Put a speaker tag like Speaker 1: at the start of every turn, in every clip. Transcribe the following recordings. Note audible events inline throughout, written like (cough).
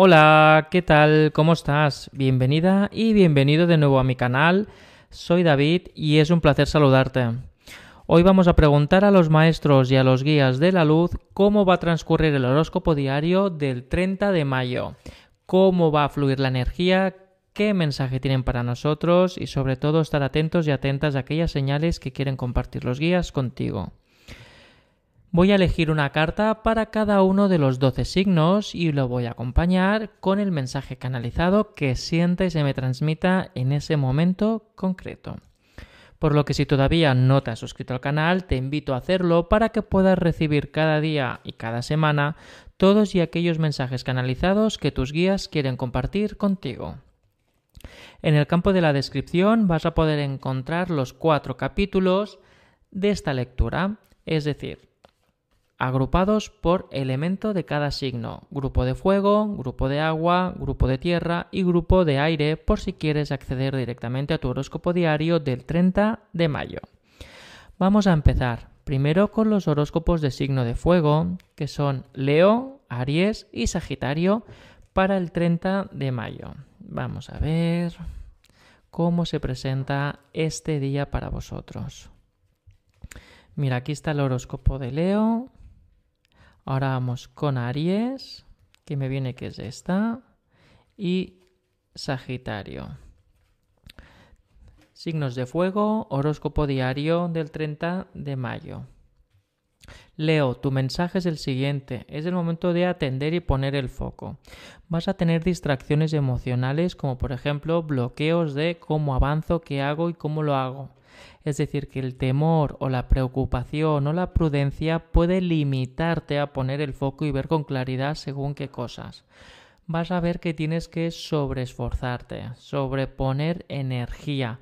Speaker 1: Hola, ¿qué tal? ¿Cómo estás? Bienvenida y bienvenido de nuevo a mi canal. Soy David y es un placer saludarte. Hoy vamos a preguntar a los maestros y a los guías de la luz cómo va a transcurrir el horóscopo diario del 30 de mayo, cómo va a fluir la energía, qué mensaje tienen para nosotros y sobre todo estar atentos y atentas a aquellas señales que quieren compartir los guías contigo. Voy a elegir una carta para cada uno de los 12 signos y lo voy a acompañar con el mensaje canalizado que siente y se me transmita en ese momento concreto. Por lo que si todavía no te has suscrito al canal, te invito a hacerlo para que puedas recibir cada día y cada semana todos y aquellos mensajes canalizados que tus guías quieren compartir contigo. En el campo de la descripción vas a poder encontrar los cuatro capítulos de esta lectura, es decir, agrupados por elemento de cada signo, grupo de fuego, grupo de agua, grupo de tierra y grupo de aire por si quieres acceder directamente a tu horóscopo diario del 30 de mayo. Vamos a empezar primero con los horóscopos de signo de fuego, que son Leo, Aries y Sagitario para el 30 de mayo. Vamos a ver cómo se presenta este día para vosotros. Mira, aquí está el horóscopo de Leo, Ahora vamos con Aries, que me viene que es esta, y Sagitario. Signos de fuego, horóscopo diario del 30 de mayo. Leo, tu mensaje es el siguiente. Es el momento de atender y poner el foco. Vas a tener distracciones emocionales como por ejemplo bloqueos de cómo avanzo, qué hago y cómo lo hago. Es decir, que el temor o la preocupación o la prudencia puede limitarte a poner el foco y ver con claridad según qué cosas. Vas a ver que tienes que sobreesforzarte, sobreponer energía,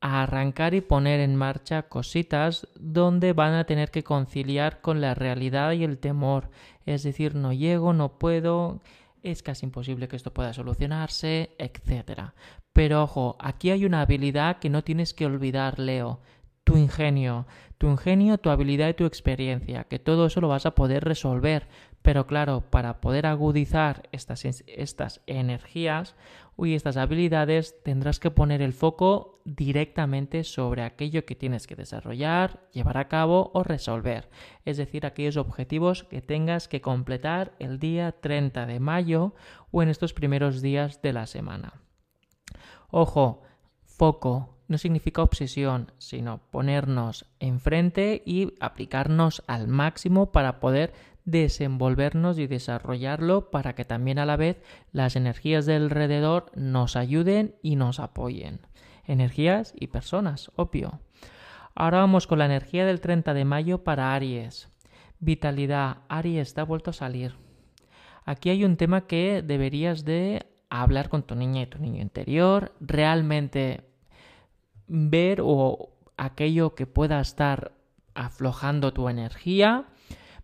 Speaker 1: arrancar y poner en marcha cositas donde van a tener que conciliar con la realidad y el temor. Es decir, no llego, no puedo, es casi imposible que esto pueda solucionarse, etc. Pero ojo, aquí hay una habilidad que no tienes que olvidar, Leo. Tu ingenio, tu ingenio, tu habilidad y tu experiencia, que todo eso lo vas a poder resolver. Pero claro, para poder agudizar estas, estas energías y estas habilidades, tendrás que poner el foco directamente sobre aquello que tienes que desarrollar, llevar a cabo o resolver. Es decir, aquellos objetivos que tengas que completar el día 30 de mayo o en estos primeros días de la semana. Ojo, foco no significa obsesión, sino ponernos enfrente y aplicarnos al máximo para poder desenvolvernos y desarrollarlo para que también a la vez las energías del alrededor nos ayuden y nos apoyen. Energías y personas, obvio. Ahora vamos con la energía del 30 de mayo para Aries. Vitalidad. Aries está vuelto a salir. Aquí hay un tema que deberías de hablar con tu niña y tu niño interior, realmente ver o aquello que pueda estar aflojando tu energía,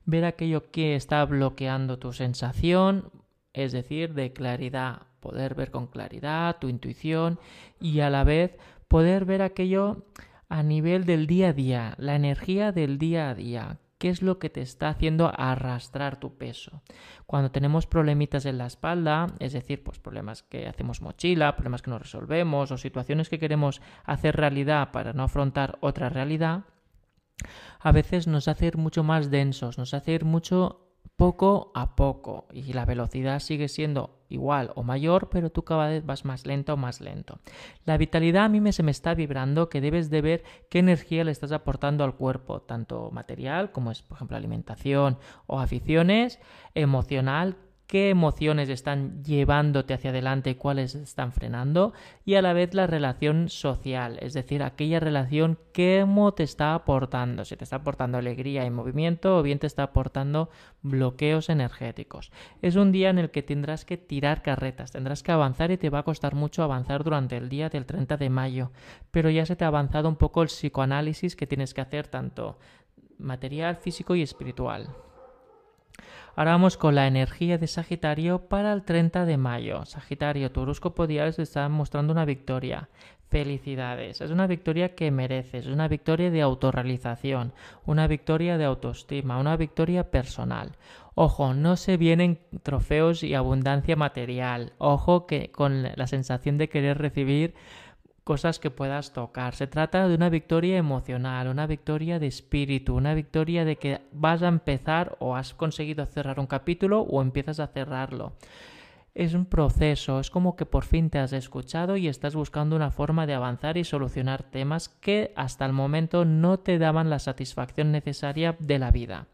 Speaker 1: ver aquello que está bloqueando tu sensación, es decir, de claridad, poder ver con claridad tu intuición y a la vez poder ver aquello a nivel del día a día, la energía del día a día, qué es lo que te está haciendo arrastrar tu peso. Cuando tenemos problemitas en la espalda, es decir, pues problemas que hacemos mochila, problemas que no resolvemos o situaciones que queremos hacer realidad para no afrontar otra realidad, a veces nos hace ir mucho más densos, nos hace ir mucho poco a poco y la velocidad sigue siendo igual o mayor, pero tú cada vez vas más lento o más lento. La vitalidad a mí me, se me está vibrando que debes de ver qué energía le estás aportando al cuerpo, tanto material como es, por ejemplo, alimentación o aficiones, emocional, qué emociones están llevándote hacia adelante y cuáles están frenando, y a la vez la relación social, es decir, aquella relación que te está aportando, si te está aportando alegría y movimiento o bien te está aportando bloqueos energéticos. Es un día en el que tendrás que tirar carretas, tendrás que avanzar y te va a costar mucho avanzar durante el día del 30 de mayo, pero ya se te ha avanzado un poco el psicoanálisis que tienes que hacer tanto material, físico y espiritual. Ahora vamos con la energía de Sagitario para el 30 de mayo. Sagitario, tu horóscopo diario se está mostrando una victoria. Felicidades. Es una victoria que mereces, es una victoria de autorrealización, una victoria de autoestima, una victoria personal. Ojo, no se vienen trofeos y abundancia material. Ojo que con la sensación de querer recibir cosas que puedas tocar. Se trata de una victoria emocional, una victoria de espíritu, una victoria de que vas a empezar o has conseguido cerrar un capítulo o empiezas a cerrarlo. Es un proceso, es como que por fin te has escuchado y estás buscando una forma de avanzar y solucionar temas que hasta el momento no te daban la satisfacción necesaria de la vida.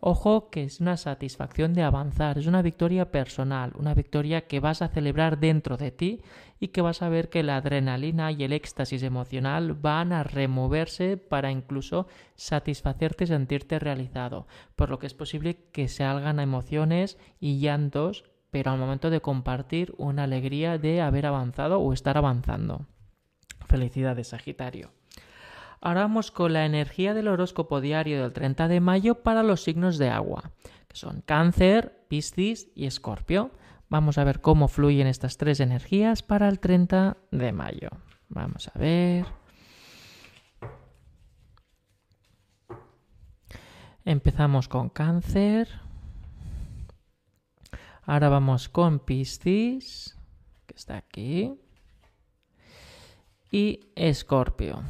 Speaker 1: Ojo que es una satisfacción de avanzar, es una victoria personal, una victoria que vas a celebrar dentro de ti y que vas a ver que la adrenalina y el éxtasis emocional van a removerse para incluso satisfacerte y sentirte realizado, por lo que es posible que salgan emociones y llantos, pero al momento de compartir una alegría de haber avanzado o estar avanzando. Felicidades, Sagitario. Ahora vamos con la energía del horóscopo diario del 30 de mayo para los signos de agua, que son Cáncer, Piscis y Escorpio. Vamos a ver cómo fluyen estas tres energías para el 30 de mayo. Vamos a ver. Empezamos con Cáncer. Ahora vamos con Piscis, que está aquí. Y Escorpio.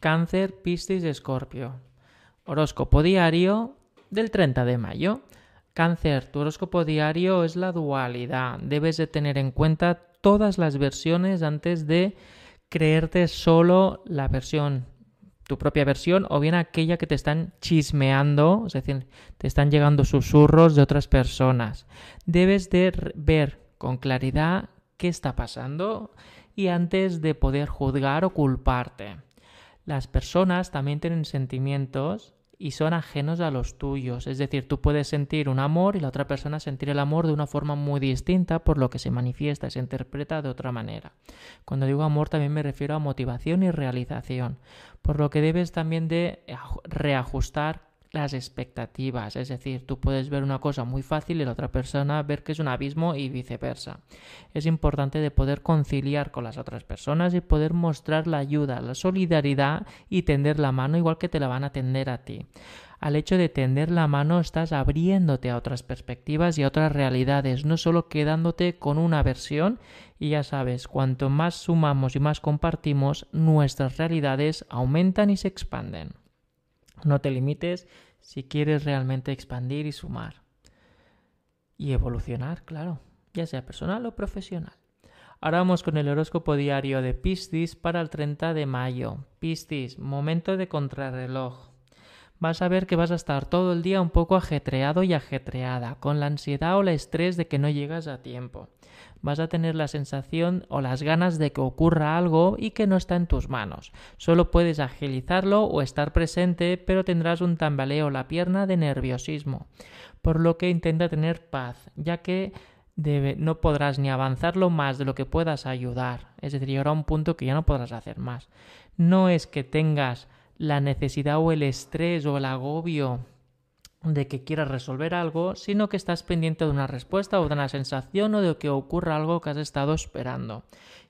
Speaker 1: Cáncer, Piscis, Escorpio. Horóscopo diario del 30 de mayo. Cáncer, tu horóscopo diario es la dualidad. Debes de tener en cuenta todas las versiones antes de creerte solo la versión, tu propia versión o bien aquella que te están chismeando, es decir, te están llegando susurros de otras personas. Debes de ver con claridad qué está pasando y antes de poder juzgar o culparte. Las personas también tienen sentimientos y son ajenos a los tuyos. Es decir, tú puedes sentir un amor y la otra persona sentir el amor de una forma muy distinta, por lo que se manifiesta y se interpreta de otra manera. Cuando digo amor también me refiero a motivación y realización, por lo que debes también de reajustar las expectativas. Es decir, tú puedes ver una cosa muy fácil y la otra persona ver que es un abismo y viceversa. Es importante de poder conciliar con las otras personas y poder mostrar la ayuda, la solidaridad y tender la mano igual que te la van a tender a ti. Al hecho de tender la mano estás abriéndote a otras perspectivas y a otras realidades, no solo quedándote con una versión y ya sabes, cuanto más sumamos y más compartimos, nuestras realidades aumentan y se expanden. No te limites si quieres realmente expandir y sumar. Y evolucionar, claro, ya sea personal o profesional. Ahora vamos con el horóscopo diario de Piscis para el 30 de mayo. Piscis, momento de contrarreloj. Vas a ver que vas a estar todo el día un poco ajetreado y ajetreada, con la ansiedad o el estrés de que no llegas a tiempo vas a tener la sensación o las ganas de que ocurra algo y que no está en tus manos. Solo puedes agilizarlo o estar presente, pero tendrás un tambaleo la pierna de nerviosismo. Por lo que intenta tener paz, ya que no podrás ni avanzarlo más de lo que puedas ayudar. Es decir, llegará un punto que ya no podrás hacer más. No es que tengas la necesidad o el estrés o el agobio de que quieras resolver algo, sino que estás pendiente de una respuesta o de una sensación o de que ocurra algo que has estado esperando.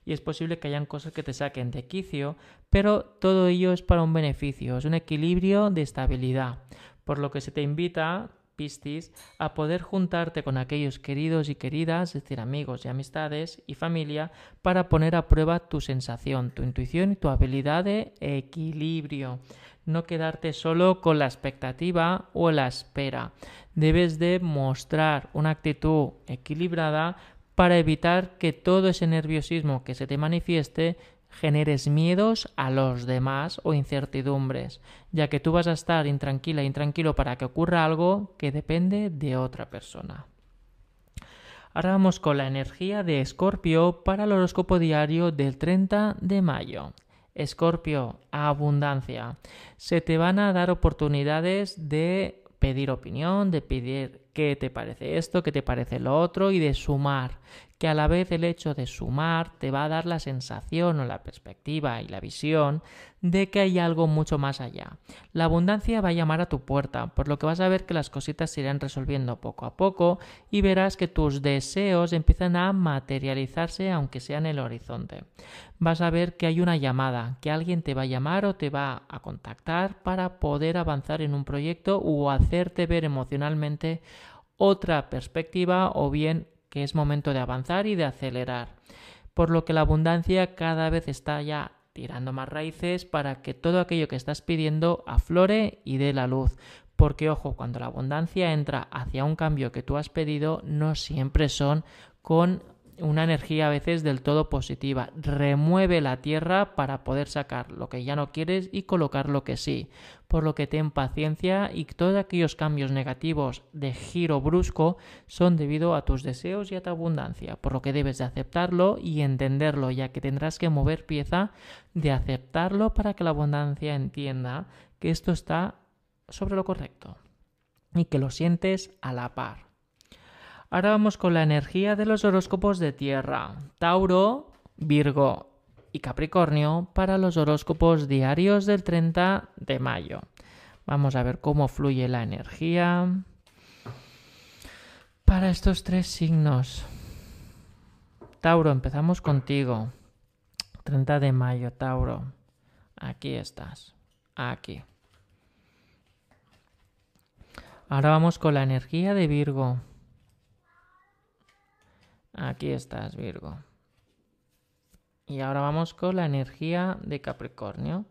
Speaker 1: Y es posible que hayan cosas que te saquen de quicio, pero todo ello es para un beneficio, es un equilibrio de estabilidad, por lo que se te invita Piscis, a poder juntarte con aquellos queridos y queridas, es decir, amigos y amistades y familia, para poner a prueba tu sensación, tu intuición y tu habilidad de equilibrio no quedarte solo con la expectativa o la espera. Debes de mostrar una actitud equilibrada para evitar que todo ese nerviosismo que se te manifieste generes miedos a los demás o incertidumbres, ya que tú vas a estar intranquila e intranquilo para que ocurra algo que depende de otra persona. Ahora vamos con la energía de Escorpio para el horóscopo diario del 30 de mayo. Escorpio, abundancia. Se te van a dar oportunidades de pedir opinión, de pedir qué te parece esto, qué te parece lo otro y de sumar. Que a la vez el hecho de sumar te va a dar la sensación o la perspectiva y la visión de que hay algo mucho más allá. La abundancia va a llamar a tu puerta, por lo que vas a ver que las cositas se irán resolviendo poco a poco y verás que tus deseos empiezan a materializarse aunque sea en el horizonte. Vas a ver que hay una llamada, que alguien te va a llamar o te va a contactar para poder avanzar en un proyecto o hacerte ver emocionalmente otra perspectiva o bien que es momento de avanzar y de acelerar. Por lo que la abundancia cada vez está ya tirando más raíces para que todo aquello que estás pidiendo aflore y dé la luz. Porque ojo, cuando la abundancia entra hacia un cambio que tú has pedido, no siempre son con una energía a veces del todo positiva. Remueve la tierra para poder sacar lo que ya no quieres y colocar lo que sí. Por lo que ten paciencia y todos aquellos cambios negativos de giro brusco son debido a tus deseos y a tu abundancia. Por lo que debes de aceptarlo y entenderlo, ya que tendrás que mover pieza de aceptarlo para que la abundancia entienda que esto está sobre lo correcto y que lo sientes a la par. Ahora vamos con la energía de los horóscopos de tierra. Tauro, Virgo y Capricornio para los horóscopos diarios del 30 de mayo. Vamos a ver cómo fluye la energía para estos tres signos. Tauro, empezamos contigo. 30 de mayo, Tauro. Aquí estás. Aquí. Ahora vamos con la energía de Virgo. Aquí estás, Virgo. Y ahora vamos con la energía de Capricornio.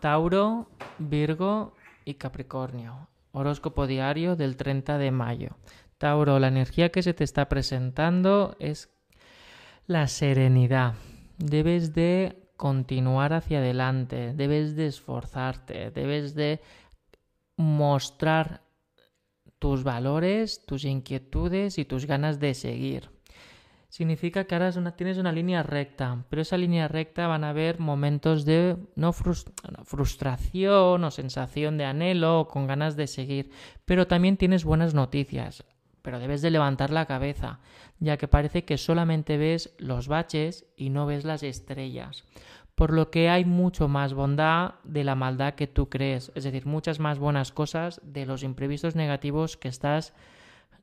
Speaker 1: Tauro, Virgo y Capricornio. Horóscopo diario del 30 de mayo. Tauro, la energía que se te está presentando es la serenidad. Debes de continuar hacia adelante, debes de esforzarte, debes de mostrar tus valores, tus inquietudes y tus ganas de seguir. Significa que ahora tienes una línea recta, pero esa línea recta van a haber momentos de no frustración o sensación de anhelo o con ganas de seguir, pero también tienes buenas noticias, pero debes de levantar la cabeza, ya que parece que solamente ves los baches y no ves las estrellas por lo que hay mucho más bondad de la maldad que tú crees, es decir, muchas más buenas cosas de los imprevistos negativos que estás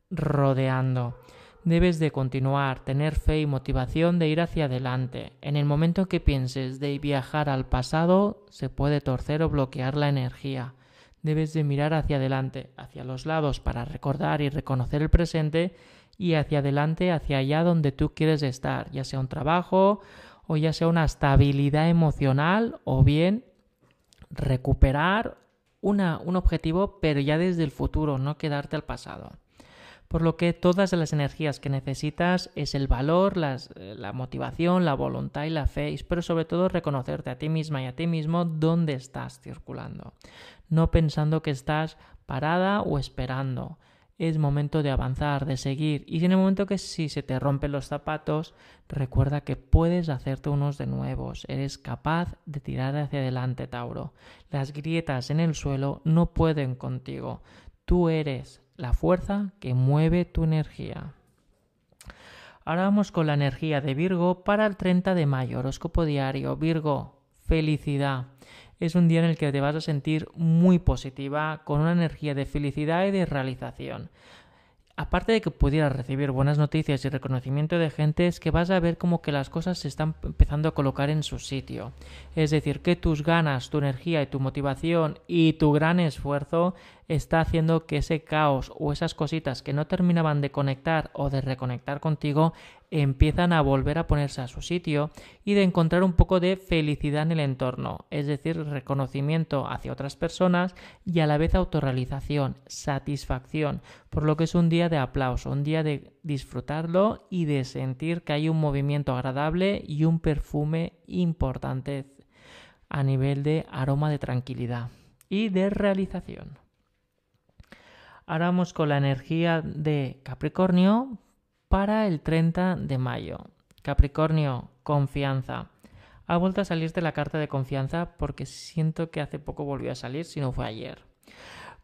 Speaker 1: rodeando. Debes de continuar, tener fe y motivación de ir hacia adelante. En el momento que pienses de viajar al pasado, se puede torcer o bloquear la energía. Debes de mirar hacia adelante, hacia los lados para recordar y reconocer el presente y hacia adelante, hacia allá donde tú quieres estar, ya sea un trabajo o ya sea una estabilidad emocional o bien recuperar una, un objetivo pero ya desde el futuro, no quedarte al pasado. Por lo que todas las energías que necesitas es el valor, eh, la motivación, la voluntad y la fe, pero sobre todo reconocerte a ti misma y a ti mismo dónde estás circulando, no pensando que estás parada o esperando es momento de avanzar, de seguir. Y en el momento que si se te rompen los zapatos, recuerda que puedes hacerte unos de nuevos. Eres capaz de tirar hacia adelante, Tauro. Las grietas en el suelo no pueden contigo. Tú eres la fuerza que mueve tu energía. Ahora vamos con la energía de Virgo para el 30 de mayo. Horóscopo diario. Virgo, felicidad es un día en el que te vas a sentir muy positiva, con una energía de felicidad y de realización. Aparte de que pudieras recibir buenas noticias y reconocimiento de gente, es que vas a ver como que las cosas se están empezando a colocar en su sitio. Es decir, que tus ganas, tu energía y tu motivación y tu gran esfuerzo está haciendo que ese caos o esas cositas que no terminaban de conectar o de reconectar contigo empiezan a volver a ponerse a su sitio y de encontrar un poco de felicidad en el entorno, es decir, reconocimiento hacia otras personas y a la vez autorrealización, satisfacción, por lo que es un día de aplauso, un día de disfrutarlo y de sentir que hay un movimiento agradable y un perfume importante a nivel de aroma de tranquilidad y de realización. Ahora vamos con la energía de Capricornio, para el 30 de mayo. Capricornio, confianza. Ha vuelto a salirte la carta de confianza porque siento que hace poco volvió a salir, si no fue ayer.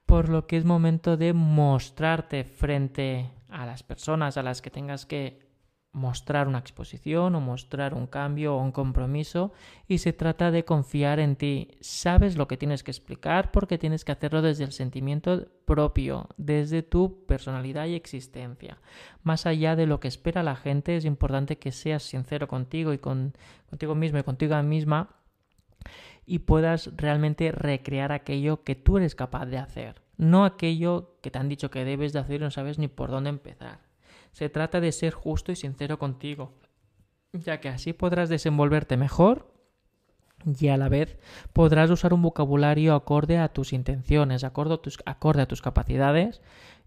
Speaker 1: por lo que es momento de mostrarte frente a las personas a las que tengas que mostrar una exposición o mostrar un cambio o un compromiso y se trata de confiar en ti. Sabes lo que tienes que explicar porque tienes que hacerlo desde el sentimiento propio, desde tu personalidad y existencia. Más allá de lo que espera la gente, es importante que seas sincero contigo y con, contigo mismo y contigo misma y puedas realmente recrear aquello que tú eres capaz de hacer, no aquello que te han dicho que debes de hacer y no sabes ni por dónde empezar. Se trata de ser justo y sincero contigo, ya que así podrás desenvolverte mejor y a la vez podrás usar un vocabulario acorde a tus intenciones, acorde a tus, acorde a tus capacidades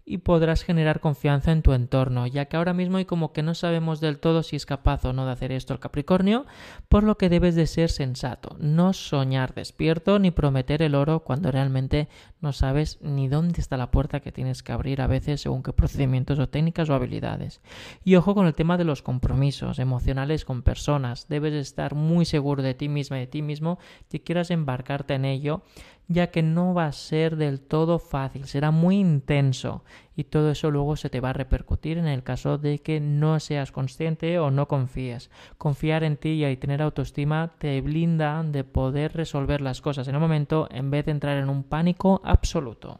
Speaker 1: y podrás generar confianza en tu entorno, ya que ahora mismo hay como que no sabemos del todo si es capaz o no de hacer esto el Capricornio, por lo que debes de ser sensato, no soñar despierto ni prometer el oro cuando realmente no sabes ni dónde está la puerta que tienes que abrir a veces según qué procedimientos o técnicas o habilidades. Y ojo con el tema de los compromisos emocionales con personas, debes estar muy seguro de ti misma y de ti mismo que quieras embarcarte en ello ya que no va a ser del todo fácil, será muy intenso y todo eso luego se te va a repercutir en el caso de que no seas consciente o no confíes. Confiar en ti y tener autoestima te blinda de poder resolver las cosas en el momento en vez de entrar en un pánico absoluto.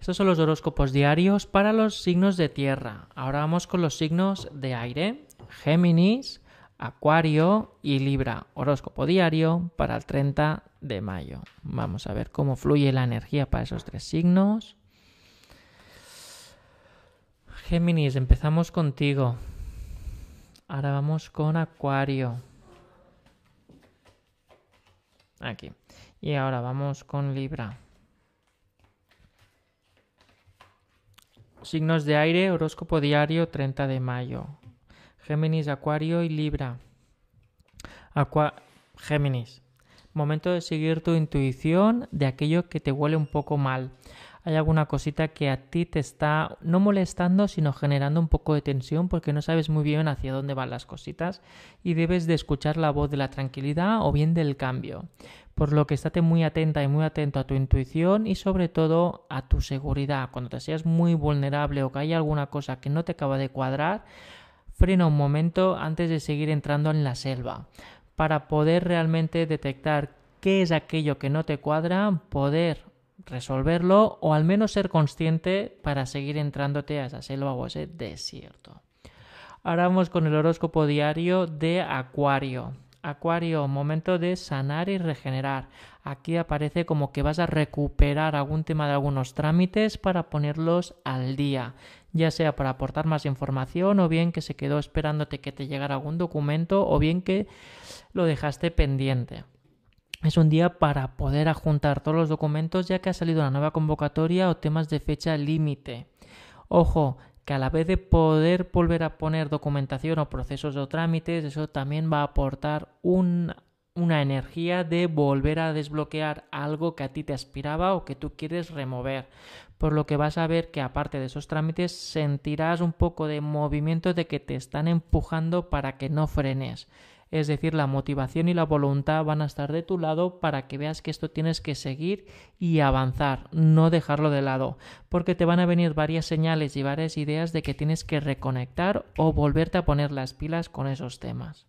Speaker 1: Estos son los horóscopos diarios para los signos de tierra. Ahora vamos con los signos de aire. Géminis, Acuario y Libra. Horóscopo diario para el 30 de mayo. Vamos a ver cómo fluye la energía para esos tres signos. Géminis, empezamos contigo. Ahora vamos con Acuario. Aquí. Y ahora vamos con Libra. Signos de aire, horóscopo diario 30 de mayo. Géminis, Acuario y Libra. Géminis. Momento de seguir tu intuición de aquello que te huele un poco mal. Hay alguna cosita que a ti te está no molestando, sino generando un poco de tensión porque no sabes muy bien hacia dónde van las cositas y debes de escuchar la voz de la tranquilidad o bien del cambio. Por lo que estate muy atenta y muy atento a tu intuición y sobre todo a tu seguridad. Cuando te seas muy vulnerable o que haya alguna cosa que no te acaba de cuadrar, frena un momento antes de seguir entrando en la selva para poder realmente detectar qué es aquello que no te cuadra, poder resolverlo o al menos ser consciente para seguir entrándote a esa selva o a ese desierto. Ahora vamos con el horóscopo diario de Acuario. Acuario, momento de sanar y regenerar. Aquí aparece como que vas a recuperar algún tema de algunos trámites para ponerlos al día, ya sea para aportar más información o bien que se quedó esperándote que te llegara algún documento o bien que lo dejaste pendiente. Es un día para poder adjuntar todos los documentos ya que ha salido una nueva convocatoria o temas de fecha límite. Ojo, que a la vez de poder volver a poner documentación o procesos o trámites, eso también va a aportar una energía de volver a desbloquear algo que a ti te aspiraba o que tú quieres remover. Por lo que vas a ver que aparte de esos trámites sentirás un poco de movimiento de que te están empujando para que no frenes es decir, la motivación y la voluntad van a estar de tu lado para que veas que esto tienes que seguir y avanzar, no dejarlo de lado, porque te van a venir varias señales y varias ideas de que tienes que reconectar o volverte a poner las pilas con esos temas.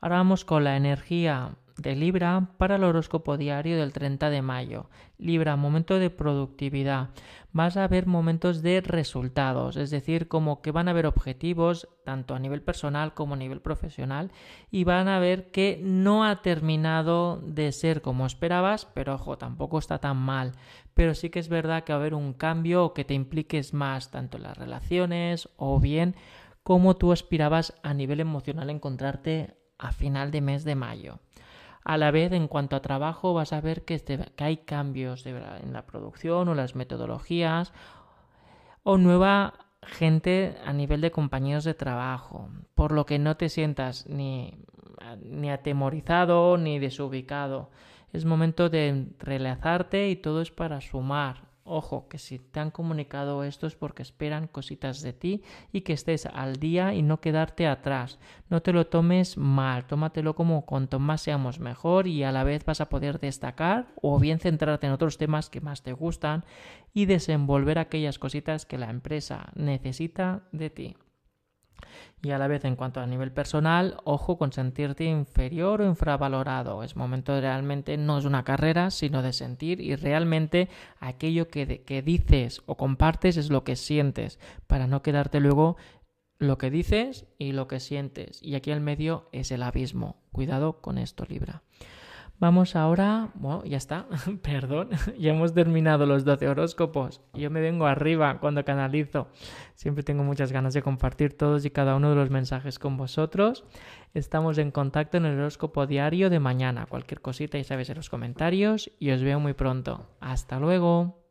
Speaker 1: Ahora vamos con la energía de Libra para el horóscopo diario del 30 de mayo. Libra, momento de productividad. Vas a ver momentos de resultados, es decir, como que van a haber objetivos tanto a nivel personal como a nivel profesional y van a ver que no ha terminado de ser como esperabas, pero ojo, tampoco está tan mal. Pero sí que es verdad que va a haber un cambio que te impliques más tanto en las relaciones o bien como tú aspirabas a nivel emocional encontrarte a final de mes de mayo. A la vez, en cuanto a trabajo, vas a ver que, hay cambios en la producción o las metodologías o nueva gente a nivel de compañeros de trabajo, por lo que no te sientas ni, ni atemorizado ni desubicado. Es momento de relazarte y todo es para sumar Ojo, que si te han comunicado esto es porque esperan cositas de ti y que estés al día y no quedarte atrás. No te lo tomes mal, tómatelo como cuanto más seamos mejor y a la vez vas a poder destacar o bien centrarte en otros temas que más te gustan y desenvolver aquellas cositas que la empresa necesita de ti. Y a la vez, en cuanto a nivel personal, ojo con sentirte inferior o infravalorado. Es momento realmente, no es una carrera, sino de sentir y realmente aquello que, que dices o compartes es lo que sientes, para no quedarte luego lo que dices y lo que sientes. Y aquí al medio es el abismo. Cuidado con esto, Libra. Vamos ahora, bueno, ya está, (laughs) perdón, (laughs) ya hemos terminado los 12 horóscopos. Yo me vengo arriba cuando canalizo. Siempre tengo muchas ganas de compartir todos y cada uno de los mensajes con vosotros. Estamos en contacto en el horóscopo diario de mañana. Cualquier cosita ya sabes en los comentarios y os veo muy pronto. Hasta luego.